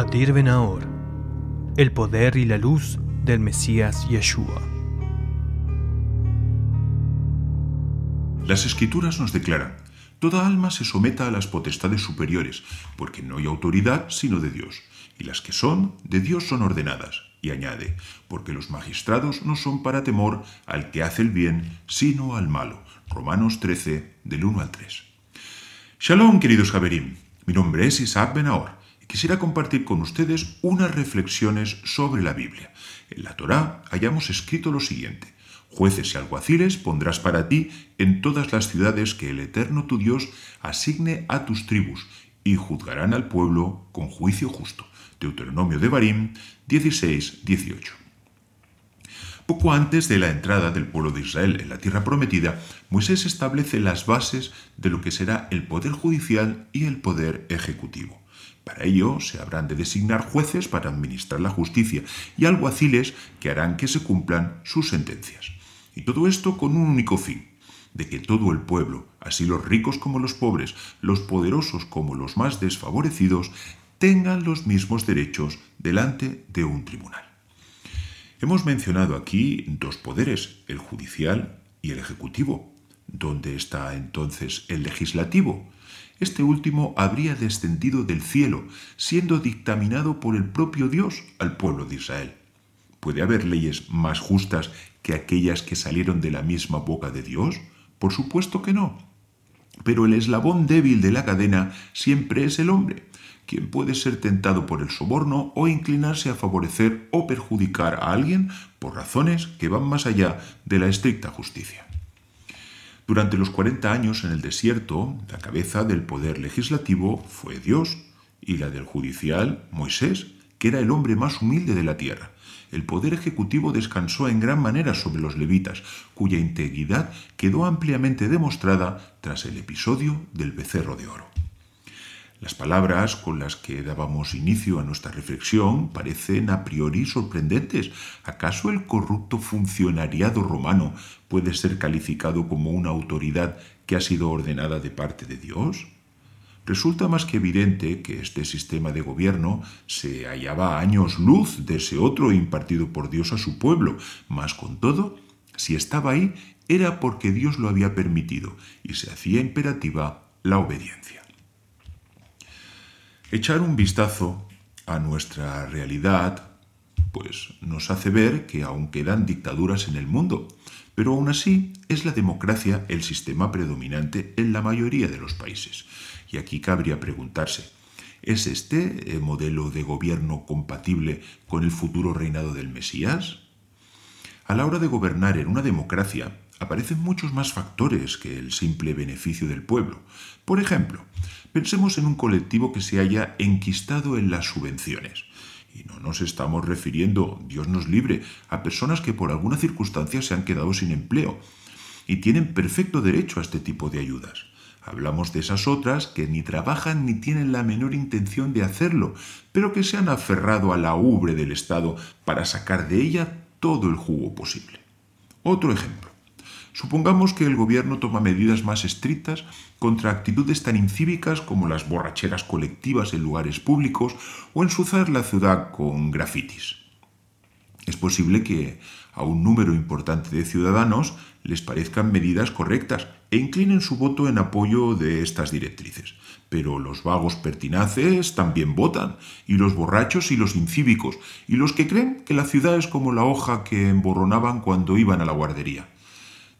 Adir Ben Ahor, el poder y la luz del Mesías Yeshua. Las escrituras nos declaran, toda alma se someta a las potestades superiores, porque no hay autoridad sino de Dios, y las que son, de Dios son ordenadas. Y añade, porque los magistrados no son para temor al que hace el bien, sino al malo. Romanos 13, del 1 al 3. Shalom, queridos Javerim. Mi nombre es Isaac Benahor quisiera compartir con ustedes unas reflexiones sobre la Biblia. En la Torá hayamos escrito lo siguiente. Jueces y alguaciles pondrás para ti en todas las ciudades que el Eterno tu Dios asigne a tus tribus, y juzgarán al pueblo con juicio justo. Deuteronomio de Barim 16, 18. Poco antes de la entrada del pueblo de Israel en la tierra prometida, Moisés establece las bases de lo que será el poder judicial y el poder ejecutivo. Para ello se habrán de designar jueces para administrar la justicia y alguaciles que harán que se cumplan sus sentencias. Y todo esto con un único fin, de que todo el pueblo, así los ricos como los pobres, los poderosos como los más desfavorecidos, tengan los mismos derechos delante de un tribunal. Hemos mencionado aquí dos poderes, el judicial y el ejecutivo. ¿Dónde está entonces el legislativo? Este último habría descendido del cielo, siendo dictaminado por el propio Dios al pueblo de Israel. ¿Puede haber leyes más justas que aquellas que salieron de la misma boca de Dios? Por supuesto que no. Pero el eslabón débil de la cadena siempre es el hombre quien puede ser tentado por el soborno o inclinarse a favorecer o perjudicar a alguien por razones que van más allá de la estricta justicia. Durante los 40 años en el desierto, la cabeza del poder legislativo fue Dios y la del judicial Moisés, que era el hombre más humilde de la tierra. El poder ejecutivo descansó en gran manera sobre los levitas, cuya integridad quedó ampliamente demostrada tras el episodio del becerro de oro. Las palabras con las que dábamos inicio a nuestra reflexión parecen a priori sorprendentes. ¿Acaso el corrupto funcionariado romano puede ser calificado como una autoridad que ha sido ordenada de parte de Dios? Resulta más que evidente que este sistema de gobierno se hallaba a años luz de ese otro impartido por Dios a su pueblo, mas con todo, si estaba ahí era porque Dios lo había permitido y se hacía imperativa la obediencia. Echar un vistazo a nuestra realidad pues nos hace ver que aún quedan dictaduras en el mundo, pero aún así es la democracia el sistema predominante en la mayoría de los países. Y aquí cabría preguntarse, ¿es este el modelo de gobierno compatible con el futuro reinado del Mesías? A la hora de gobernar en una democracia, aparecen muchos más factores que el simple beneficio del pueblo. Por ejemplo, pensemos en un colectivo que se haya enquistado en las subvenciones. Y no nos estamos refiriendo, Dios nos libre, a personas que por alguna circunstancia se han quedado sin empleo y tienen perfecto derecho a este tipo de ayudas. Hablamos de esas otras que ni trabajan ni tienen la menor intención de hacerlo, pero que se han aferrado a la ubre del Estado para sacar de ella todo el jugo posible. Otro ejemplo. Supongamos que el gobierno toma medidas más estrictas contra actitudes tan incívicas como las borracheras colectivas en lugares públicos o ensuciar la ciudad con grafitis. Es posible que a un número importante de ciudadanos les parezcan medidas correctas e inclinen su voto en apoyo de estas directrices. Pero los vagos pertinaces también votan, y los borrachos y los incívicos, y los que creen que la ciudad es como la hoja que emborronaban cuando iban a la guardería.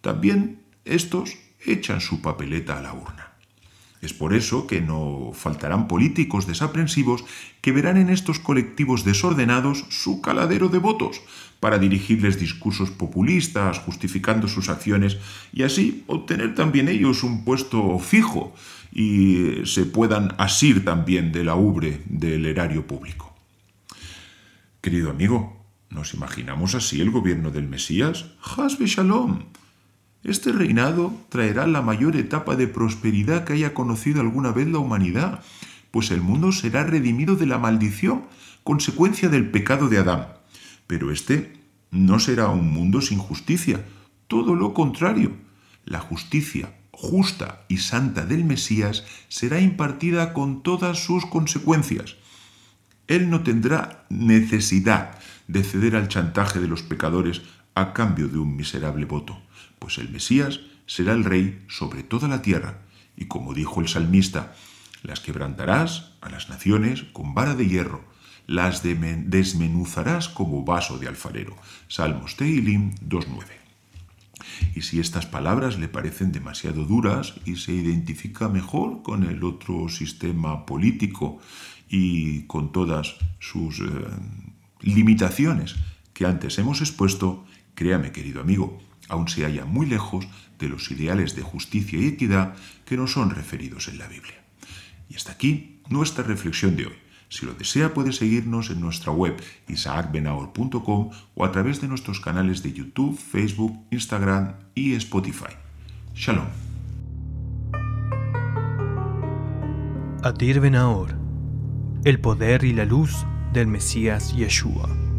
También estos echan su papeleta a la urna. Es por eso que no faltarán políticos desaprensivos que verán en estos colectivos desordenados su caladero de votos para dirigirles discursos populistas justificando sus acciones y así obtener también ellos un puesto fijo y se puedan asir también de la ubre del erario público. Querido amigo, ¿nos imaginamos así el gobierno del Mesías? Hasbe Shalom este reinado traerá la mayor etapa de prosperidad que haya conocido alguna vez la humanidad, pues el mundo será redimido de la maldición, consecuencia del pecado de Adán. Pero este no será un mundo sin justicia, todo lo contrario. La justicia justa y santa del Mesías será impartida con todas sus consecuencias. Él no tendrá necesidad de ceder al chantaje de los pecadores a cambio de un miserable voto, pues el Mesías será el rey sobre toda la tierra, y como dijo el salmista, las quebrantarás a las naciones con vara de hierro, las desmenuzarás como vaso de alfarero. Salmos Teilim 2.9. Y si estas palabras le parecen demasiado duras y se identifica mejor con el otro sistema político y con todas sus eh, limitaciones que antes hemos expuesto, créame querido amigo, aún se halla muy lejos de los ideales de justicia y equidad que nos son referidos en la Biblia. Y hasta aquí nuestra reflexión de hoy. Si lo desea puede seguirnos en nuestra web isaacbenahor.com o a través de nuestros canales de YouTube, Facebook, Instagram y Spotify. Shalom. Adir Benahor, el poder y la luz del Mesías Yeshua.